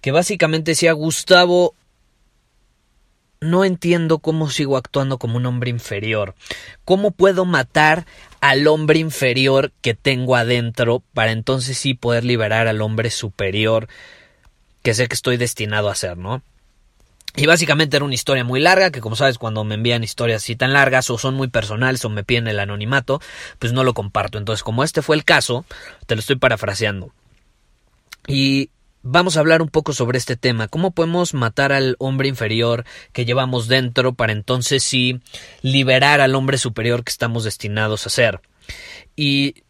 que básicamente decía Gustavo, no entiendo cómo sigo actuando como un hombre inferior. ¿Cómo puedo matar al hombre inferior que tengo adentro para entonces sí poder liberar al hombre superior que sé que estoy destinado a ser, ¿no? Y básicamente era una historia muy larga, que como sabes, cuando me envían historias así tan largas o son muy personales o me piden el anonimato, pues no lo comparto. Entonces, como este fue el caso, te lo estoy parafraseando. Y vamos a hablar un poco sobre este tema. ¿Cómo podemos matar al hombre inferior que llevamos dentro para entonces sí liberar al hombre superior que estamos destinados a ser? Y,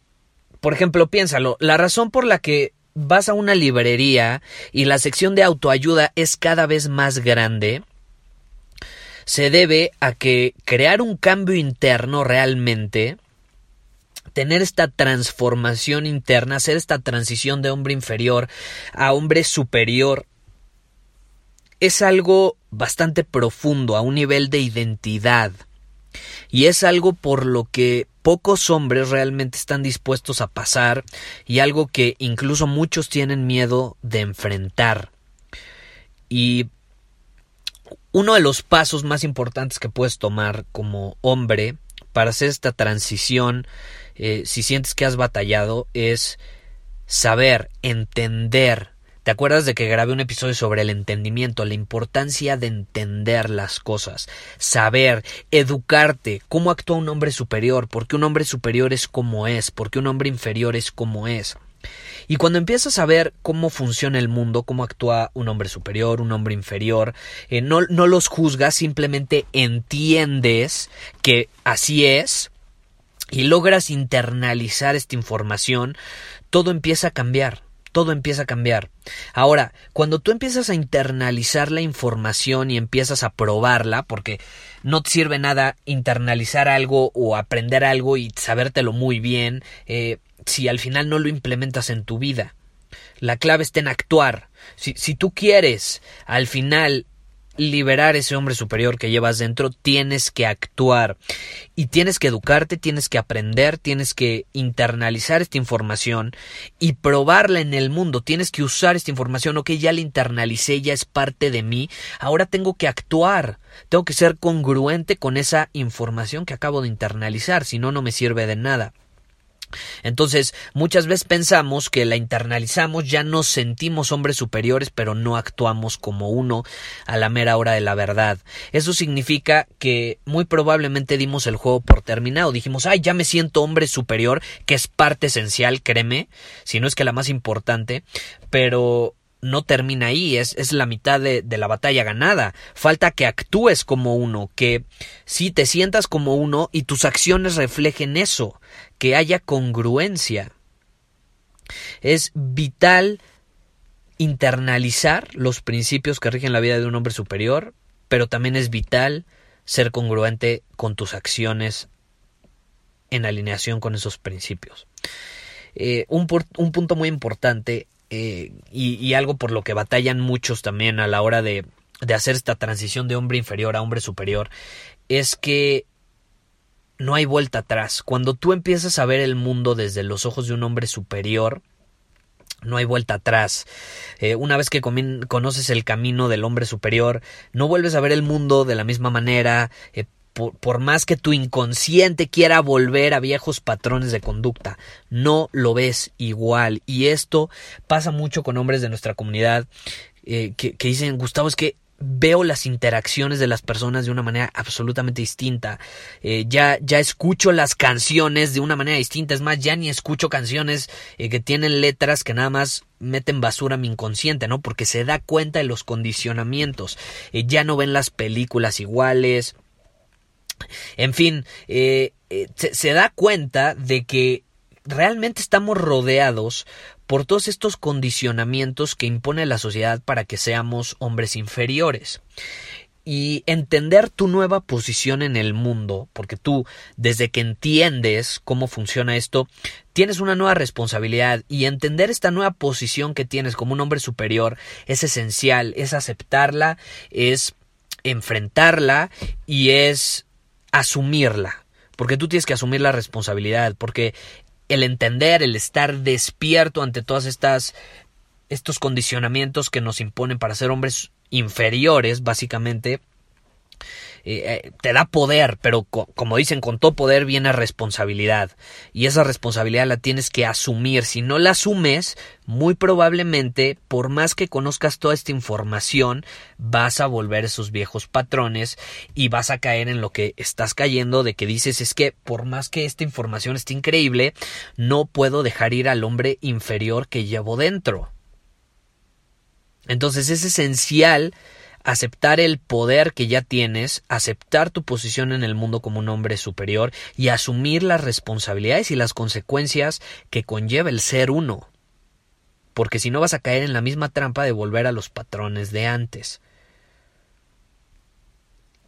por ejemplo, piénsalo, la razón por la que vas a una librería y la sección de autoayuda es cada vez más grande, se debe a que crear un cambio interno realmente tener esta transformación interna, hacer esta transición de hombre inferior a hombre superior, es algo bastante profundo, a un nivel de identidad. Y es algo por lo que pocos hombres realmente están dispuestos a pasar y algo que incluso muchos tienen miedo de enfrentar. Y uno de los pasos más importantes que puedes tomar como hombre para hacer esta transición eh, si sientes que has batallado, es saber, entender. ¿Te acuerdas de que grabé un episodio sobre el entendimiento, la importancia de entender las cosas, saber, educarte, cómo actúa un hombre superior, porque un hombre superior es como es, porque un hombre inferior es como es? Y cuando empiezas a ver cómo funciona el mundo, cómo actúa un hombre superior, un hombre inferior, eh, no, no los juzgas, simplemente entiendes que así es, y logras internalizar esta información, todo empieza a cambiar. Todo empieza a cambiar. Ahora, cuando tú empiezas a internalizar la información y empiezas a probarla, porque no te sirve nada internalizar algo o aprender algo y sabértelo muy bien, eh, si al final no lo implementas en tu vida. La clave está en actuar. Si, si tú quieres al final liberar ese hombre superior que llevas dentro, tienes que actuar. Y tienes que educarte, tienes que aprender, tienes que internalizar esta información y probarla en el mundo, tienes que usar esta información, ok, ya la internalicé, ya es parte de mí, ahora tengo que actuar, tengo que ser congruente con esa información que acabo de internalizar, si no, no me sirve de nada. Entonces, muchas veces pensamos que la internalizamos, ya nos sentimos hombres superiores, pero no actuamos como uno a la mera hora de la verdad. Eso significa que muy probablemente dimos el juego por terminado. Dijimos, ay, ya me siento hombre superior, que es parte esencial, créeme, si no es que la más importante, pero no termina ahí, es, es la mitad de, de, la batalla ganada. Falta que actúes como uno, que si te sientas como uno y tus acciones reflejen eso, que haya congruencia. Es vital internalizar los principios que rigen la vida de un hombre superior, pero también es vital ser congruente con tus acciones en alineación con esos principios. Eh, un, un, punto muy importante eh, y, algo por lo que batallan muchos también a la hora de hacer esta transición de hombre inferior a hombre superior es que no hay vuelta atrás. Cuando tú empiezas a ver el mundo desde los ojos de un hombre superior, no hay vuelta atrás. Eh, una vez que conoces el camino del hombre superior, no vuelves a ver el mundo de la misma manera. Eh, por, más que tu inconsciente quiera volver a viejos patrones de conducta, no lo ves igual. Y esto pasa mucho con hombres de nuestra comunidad eh, que, que dicen, Gustavo, es que veo las interacciones de las personas de una manera absolutamente distinta. Eh, ya, ya escucho las canciones de una manera distinta. Es más, ya ni escucho canciones eh, que tienen letras que nada más meten basura a mi inconsciente, ¿no? Porque se da cuenta de los condicionamientos. Eh, ya no ven las películas iguales. En fin, se, se da cuenta de que realmente estamos rodeados por todos estos condicionamientos que impone la sociedad para que seamos hombres inferiores. Y entender tu nueva posición en el mundo, porque tú, desde que entiendes cómo funciona esto, tienes una nueva responsabilidad y entender esta nueva posición que tienes como un hombre superior es esencial, es aceptarla, es enfrentarla y es asumirla porque tú tienes que asumir la responsabilidad, porque el entender, el estar despierto ante todas estas estos condicionamientos que nos imponen para ser hombres inferiores, básicamente, eh, eh, te da poder, pero como dicen, con todo poder viene responsabilidad. Y esa responsabilidad la tienes que asumir. Si no la asumes, muy probablemente, por más que conozcas toda esta información, vas a volver esos viejos patrones y vas a caer en lo que estás cayendo de que dices es que por más que esta información esté increíble, no puedo dejar ir al hombre inferior que llevo dentro. Entonces es esencial aceptar el poder que ya tienes, aceptar tu posición en el mundo como un hombre superior y asumir las responsabilidades y las consecuencias que conlleva el ser uno. Porque si no vas a caer en la misma trampa de volver a los patrones de antes.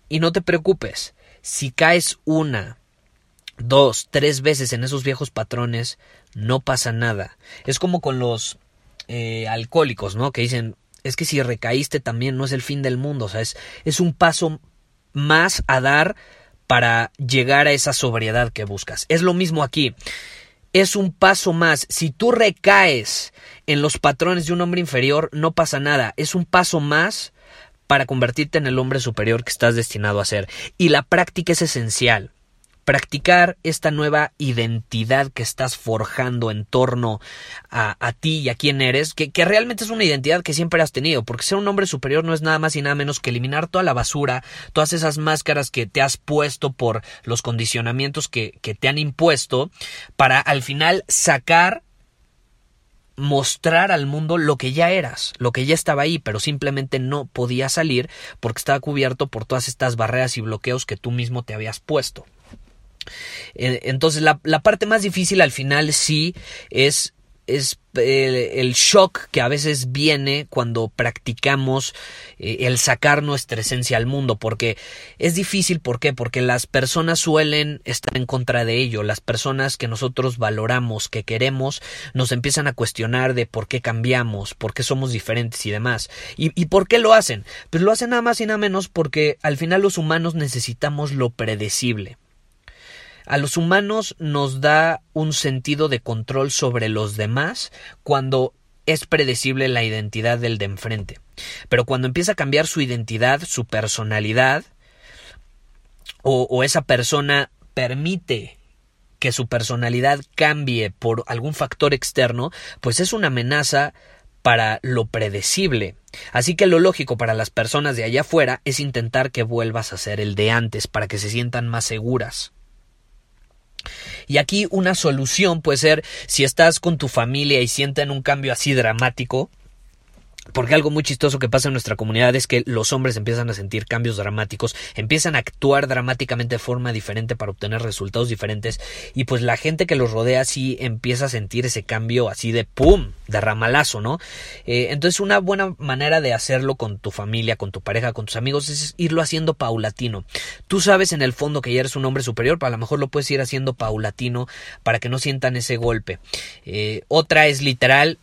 Y no te preocupes, si caes una, dos, tres veces en esos viejos patrones, no pasa nada. Es como con los eh, alcohólicos, ¿no? Que dicen, es que si recaíste también no es el fin del mundo, o sea, es, es un paso más a dar para llegar a esa sobriedad que buscas. Es lo mismo aquí. Es un paso más. Si tú recaes en los patrones de un hombre inferior, no pasa nada. Es un paso más para convertirte en el hombre superior que estás destinado a ser. Y la práctica es esencial practicar esta nueva identidad que estás forjando en torno a, a ti y a quién eres, que, que, realmente es una identidad que siempre has tenido, porque ser un hombre superior no es nada más y nada menos que eliminar toda la basura, todas esas máscaras que te has puesto por los condicionamientos que, que te han impuesto, para al final sacar mostrar al mundo lo que ya eras, lo que ya estaba ahí, pero simplemente no podía salir porque estaba cubierto por todas estas barreras y bloqueos que tú mismo te habías puesto. Eh, entonces la, parte más difícil al final sí es, es el, shock que a veces viene cuando practicamos eh, el sacar nuestra esencia al mundo, porque es difícil, ¿por qué? Porque las personas suelen estar en contra de ello, las personas que nosotros valoramos, que queremos, nos empiezan a cuestionar de por qué cambiamos, por qué somos diferentes y demás. ¿Y, y por qué lo hacen? Pues lo hacen nada más y nada menos porque al final los humanos necesitamos lo predecible. A los humanos nos da un sentido de control sobre los demás cuando es predecible la identidad del de enfrente. Pero cuando empieza a cambiar su identidad, su personalidad, o, esa persona permite que su personalidad cambie por algún factor externo, pues es una amenaza para lo predecible. Así que lo lógico para las personas de allá afuera es intentar que vuelvas a ser el de antes para que se sientan más seguras. Y aquí una solución puede ser si estás con tu familia y sienten un cambio así dramático, porque algo muy chistoso que pasa en nuestra comunidad es que los hombres empiezan a sentir cambios dramáticos, empiezan a actuar dramáticamente de forma diferente para obtener resultados diferentes y pues la gente que los rodea sí empieza a sentir ese cambio así de ¡pum! de ramalazo, ¿no? Eh, entonces una buena manera de hacerlo con tu familia, con tu pareja, con tus amigos es irlo haciendo paulatino. Tú sabes en el fondo que ya eres un hombre superior, pero a lo mejor lo puedes ir haciendo paulatino para que no sientan ese golpe. Eh, otra es literal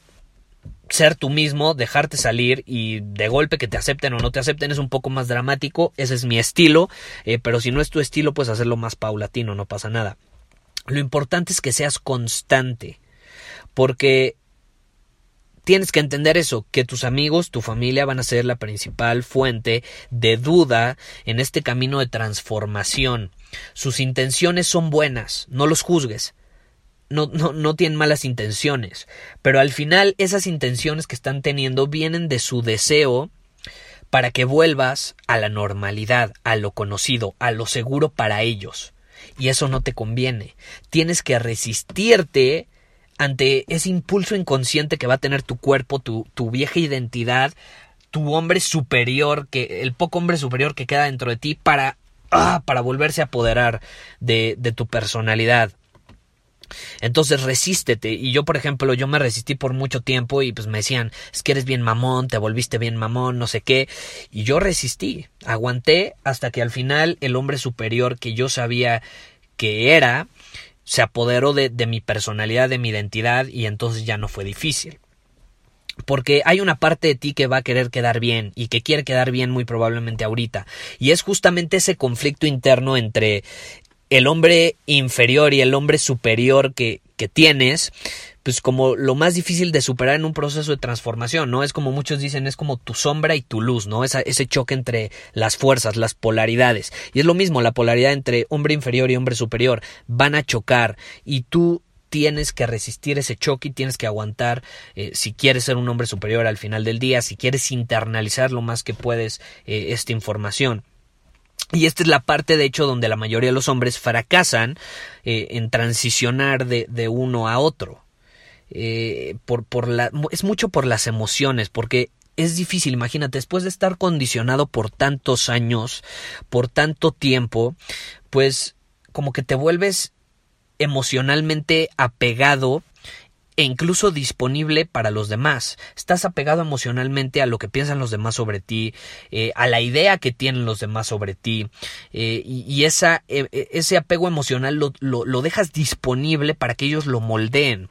ser tú mismo, dejarte salir y de golpe que te acepten o no te acepten es un poco más dramático, ese es mi estilo, eh, pero si no es tu estilo, pues hacerlo más paulatino, no pasa nada. Lo importante es que seas constante, porque tienes que entender eso, que tus amigos, tu familia van a ser la principal fuente de duda en este camino de transformación. Sus intenciones son buenas, no los juzgues. No, no, no tienen malas intenciones, pero al final esas intenciones que están teniendo vienen de su deseo para que vuelvas a la normalidad, a lo conocido, a lo seguro para ellos. Y eso no te conviene. Tienes que resistirte ante ese impulso inconsciente que va a tener tu cuerpo, tu, tu vieja identidad, tu hombre superior, que, el poco hombre superior que queda dentro de ti para, ah, para volverse a apoderar de, de tu personalidad. Entonces resístete. Y yo, por ejemplo, yo me resistí por mucho tiempo y pues me decían, es que eres bien mamón, te volviste bien mamón, no sé qué. Y yo resistí, aguanté hasta que al final el hombre superior que yo sabía que era, se apoderó de, de mi personalidad, de mi identidad y entonces ya no fue difícil. Porque hay una parte de ti que va a querer quedar bien y que quiere quedar bien muy probablemente ahorita. Y es justamente ese conflicto interno entre el hombre inferior y el hombre superior que, que tienes pues como lo más difícil de superar en un proceso de transformación, ¿no? Es como muchos dicen, es como tu sombra y tu luz, ¿no? Esa, ese choque entre las fuerzas, las polaridades. Y es lo mismo, la polaridad entre hombre inferior y hombre superior van a chocar y tú tienes que resistir ese choque y tienes que aguantar eh, si quieres ser un hombre superior al final del día, si quieres internalizar lo más que puedes eh, esta información. Y esta es la parte, de hecho, donde la mayoría de los hombres fracasan eh, en transicionar de, de, uno a otro. Eh, por, por la, es mucho por las emociones, porque es difícil, imagínate, después de estar condicionado por tantos años, por tanto tiempo, pues como que te vuelves emocionalmente apegado e incluso disponible para los demás. Estás apegado emocionalmente a lo que piensan los demás sobre ti, eh, a la idea que tienen los demás sobre ti, eh, y, esa, eh, ese apego emocional lo, lo dejas disponible para que ellos lo moldeen.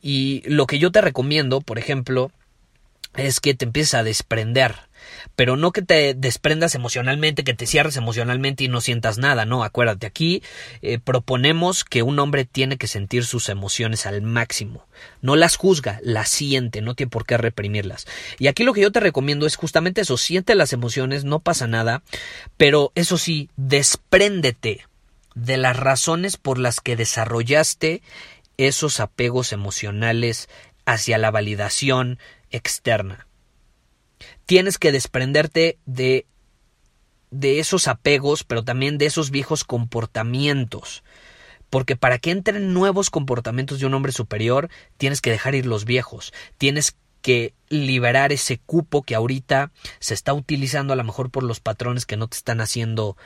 Y lo que yo te recomiendo, por ejemplo, es que te empieces a desprender. Pero no que te desprendas emocionalmente, que te cierres emocionalmente y no sientas nada, no, acuérdate, aquí eh, proponemos que un hombre tiene que sentir sus emociones al máximo. No las juzga, las siente, no tiene por qué reprimirlas. Y aquí lo que yo te recomiendo es justamente eso, siente las emociones, no pasa nada, pero eso sí, despréndete de las razones por las que desarrollaste esos apegos emocionales hacia la validación externa. Tienes que desprenderte de de esos apegos, pero también de esos viejos comportamientos. Porque para que entren nuevos comportamientos de un hombre superior, tienes que dejar ir los viejos. Tienes que liberar ese cupo que ahorita se está utilizando a lo mejor por los patrones que no te están haciendo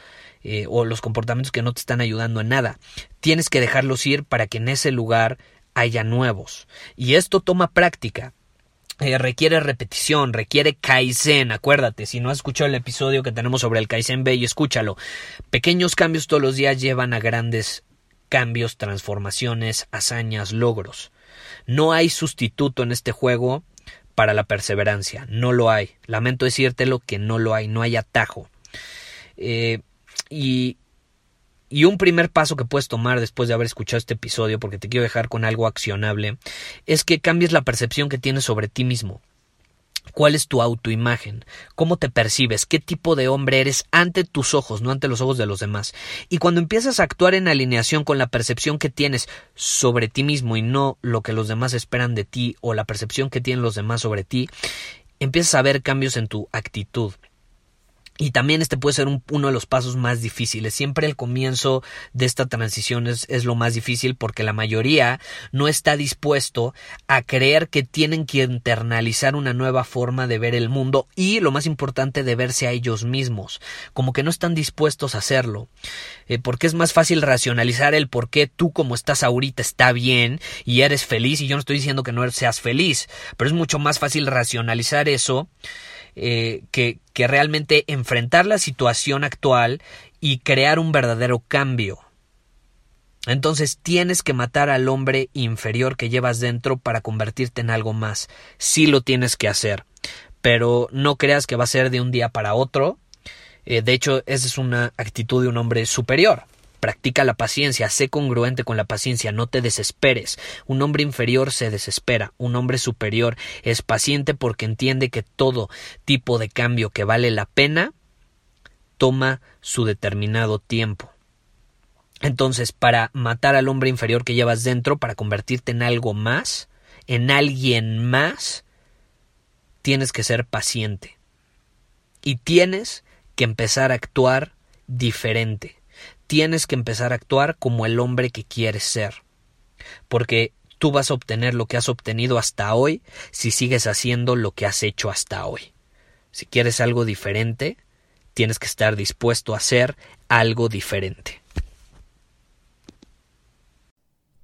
eh, o los comportamientos que no te están ayudando en nada. Tienes que dejarlos ir para que en ese lugar haya nuevos. Y esto toma práctica. Eh, requiere repetición, requiere Kaizen, acuérdate, si no has escuchado el episodio que tenemos sobre el Kaizen, ve y escúchalo. Pequeños cambios todos los días llevan a grandes cambios, transformaciones, hazañas, logros. No hay sustituto en este juego para la perseverancia, no lo hay. Lamento decírtelo que no lo hay, no hay atajo. Eh, y, y un primer paso que puedes tomar después de haber escuchado este episodio, porque te quiero dejar con algo accionable, es que cambies la percepción que tienes sobre ti mismo. ¿Cuál es tu autoimagen? ¿Cómo te percibes? ¿Qué tipo de hombre eres ante tus ojos, no ante los ojos de los demás? Y cuando empiezas a actuar en alineación con la percepción que tienes sobre ti mismo y no lo que los demás esperan de ti o la percepción que tienen los demás sobre ti, empiezas a ver cambios en tu actitud. Y también este puede ser un, uno de los pasos más difíciles. Siempre el comienzo de esta transición es, es, lo más difícil porque la mayoría no está dispuesto a creer que tienen que internalizar una nueva forma de ver el mundo y lo más importante de verse a ellos mismos. Como que no están dispuestos a hacerlo. Eh, porque es más fácil racionalizar el por qué tú como estás ahorita está bien y eres feliz y yo no estoy diciendo que no seas feliz, pero es mucho más fácil racionalizar eso eh, que, que realmente enfrentar la situación actual y crear un verdadero cambio. Entonces tienes que matar al hombre inferior que llevas dentro para convertirte en algo más. Sí lo tienes que hacer. Pero no creas que va a ser de un día para otro. Eh, de hecho, esa es una actitud de un hombre superior. Practica la paciencia, sé congruente con la paciencia, no te desesperes. Un hombre inferior se desespera, un hombre superior es paciente porque entiende que todo tipo de cambio que vale la pena toma su determinado tiempo. Entonces, para matar al hombre inferior que llevas dentro, para convertirte en algo más, en alguien más, tienes que ser paciente. Y tienes que empezar a actuar diferente. Tienes que empezar a actuar como el hombre que quieres ser. Porque tú vas a obtener lo que has obtenido hasta hoy si sigues haciendo lo que has hecho hasta hoy. Si quieres algo diferente, tienes que estar dispuesto a hacer algo diferente.